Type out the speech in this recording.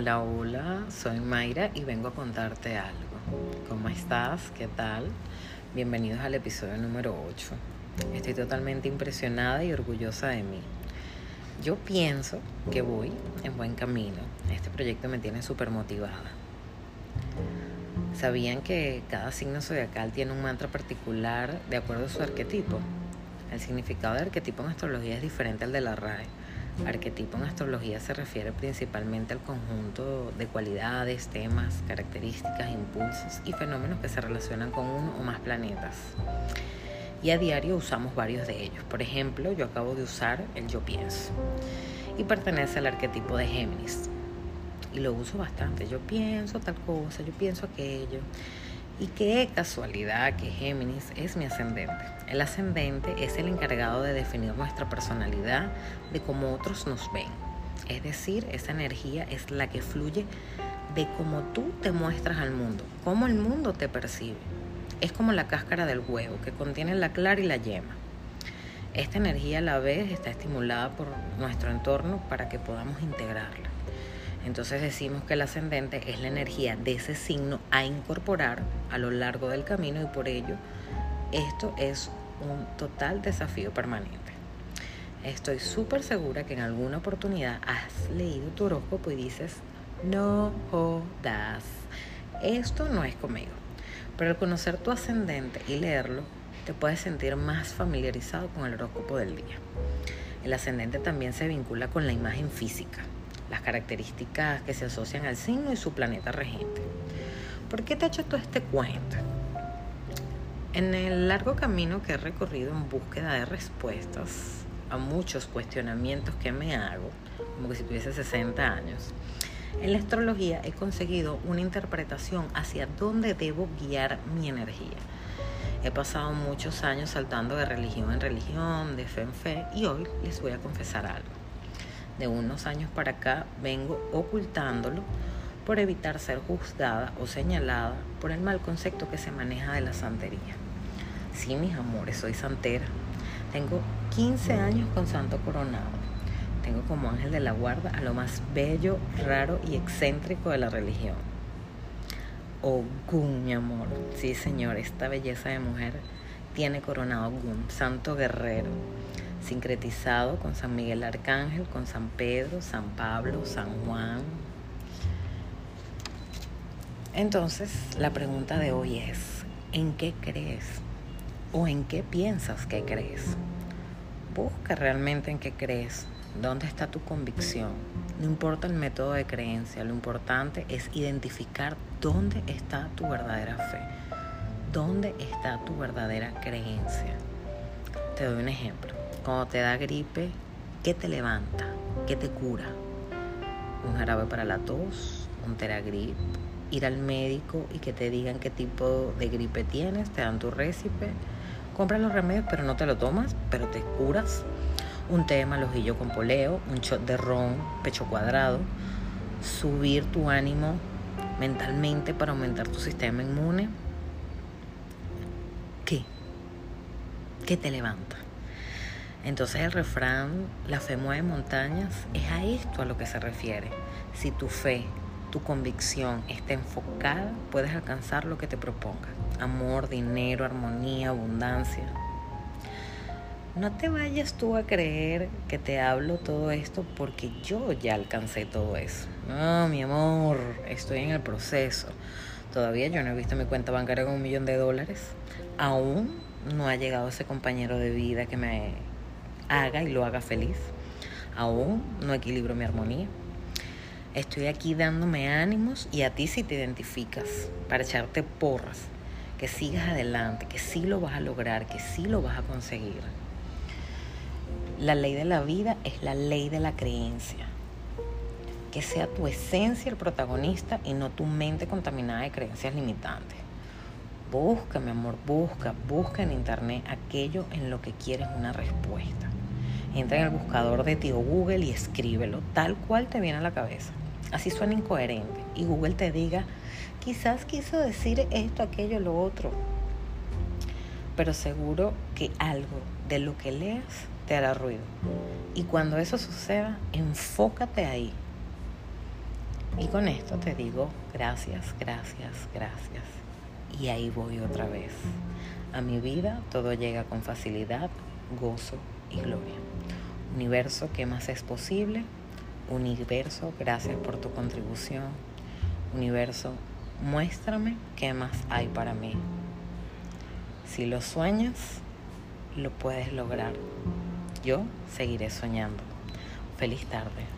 Hola, hola, soy Mayra y vengo a contarte algo. ¿Cómo estás? ¿Qué tal? Bienvenidos al episodio número 8. Estoy totalmente impresionada y orgullosa de mí. Yo pienso que voy en buen camino. Este proyecto me tiene súper motivada. ¿Sabían que cada signo zodiacal tiene un mantra particular de acuerdo a su arquetipo? El significado de arquetipo en astrología es diferente al de la RAE Arquetipo en astrología se refiere principalmente al conjunto de cualidades, temas, características, impulsos y fenómenos que se relacionan con uno o más planetas. Y a diario usamos varios de ellos. Por ejemplo, yo acabo de usar el yo pienso y pertenece al arquetipo de Géminis. Y lo uso bastante. Yo pienso tal cosa, yo pienso aquello. Y qué casualidad que Géminis es mi ascendente. El ascendente es el encargado de definir nuestra personalidad, de cómo otros nos ven. Es decir, esa energía es la que fluye de cómo tú te muestras al mundo, cómo el mundo te percibe. Es como la cáscara del huevo que contiene la clara y la yema. Esta energía a la vez está estimulada por nuestro entorno para que podamos integrarla. Entonces decimos que el ascendente es la energía de ese signo a incorporar a lo largo del camino y por ello esto es un total desafío permanente. Estoy súper segura que en alguna oportunidad has leído tu horóscopo y dices, no jodas, esto no es conmigo. Pero al conocer tu ascendente y leerlo, te puedes sentir más familiarizado con el horóscopo del día. El ascendente también se vincula con la imagen física las características que se asocian al signo y su planeta regente. ¿Por qué te he hecho todo este cuento? En el largo camino que he recorrido en búsqueda de respuestas a muchos cuestionamientos que me hago, como que si tuviese 60 años, en la astrología he conseguido una interpretación hacia dónde debo guiar mi energía. He pasado muchos años saltando de religión en religión, de fe en fe, y hoy les voy a confesar algo de unos años para acá vengo ocultándolo por evitar ser juzgada o señalada por el mal concepto que se maneja de la santería. Sí, mis amores, soy santera. Tengo 15 años con santo coronado. Tengo como ángel de la guarda a lo más bello, raro y excéntrico de la religión. Ogún, mi amor. Sí, señor, esta belleza de mujer tiene coronado Ogún, santo guerrero sincretizado con San Miguel Arcángel, con San Pedro, San Pablo, San Juan. Entonces, la pregunta de hoy es, ¿en qué crees? ¿O en qué piensas que crees? Busca realmente en qué crees, dónde está tu convicción. No importa el método de creencia, lo importante es identificar dónde está tu verdadera fe, dónde está tu verdadera creencia. Te doy un ejemplo. Cuando te da gripe, ¿qué te levanta? ¿Qué te cura? Un jarabe para la tos, un teragrip, ir al médico y que te digan qué tipo de gripe tienes, te dan tu récipe, compras los remedios pero no te lo tomas, pero te curas. Un té de malojillo con poleo, un shot de ron, pecho cuadrado, subir tu ánimo mentalmente para aumentar tu sistema inmune. ¿Qué? ¿Qué te levanta? Entonces el refrán, la fe mueve montañas, es a esto a lo que se refiere. Si tu fe, tu convicción está enfocada, puedes alcanzar lo que te proponga. Amor, dinero, armonía, abundancia. No te vayas tú a creer que te hablo todo esto porque yo ya alcancé todo eso. No, mi amor, estoy en el proceso. Todavía yo no he visto mi cuenta bancaria con un millón de dólares. Aún no ha llegado ese compañero de vida que me haga y lo haga feliz. Aún no equilibro mi armonía. Estoy aquí dándome ánimos y a ti si te identificas para echarte porras, que sigas adelante, que sí lo vas a lograr, que sí lo vas a conseguir. La ley de la vida es la ley de la creencia. Que sea tu esencia el protagonista y no tu mente contaminada de creencias limitantes. Busca, mi amor, busca, busca en internet aquello en lo que quieres una respuesta. Entra en el buscador de tío Google y escríbelo tal cual te viene a la cabeza. Así suena incoherente. Y Google te diga, quizás quiso decir esto, aquello, lo otro. Pero seguro que algo de lo que leas te hará ruido. Y cuando eso suceda, enfócate ahí. Y con esto te digo gracias, gracias, gracias. Y ahí voy otra vez. A mi vida todo llega con facilidad, gozo y gloria. Universo, ¿qué más es posible? Universo, gracias por tu contribución. Universo, muéstrame qué más hay para mí. Si lo sueñas, lo puedes lograr. Yo seguiré soñando. Feliz tarde.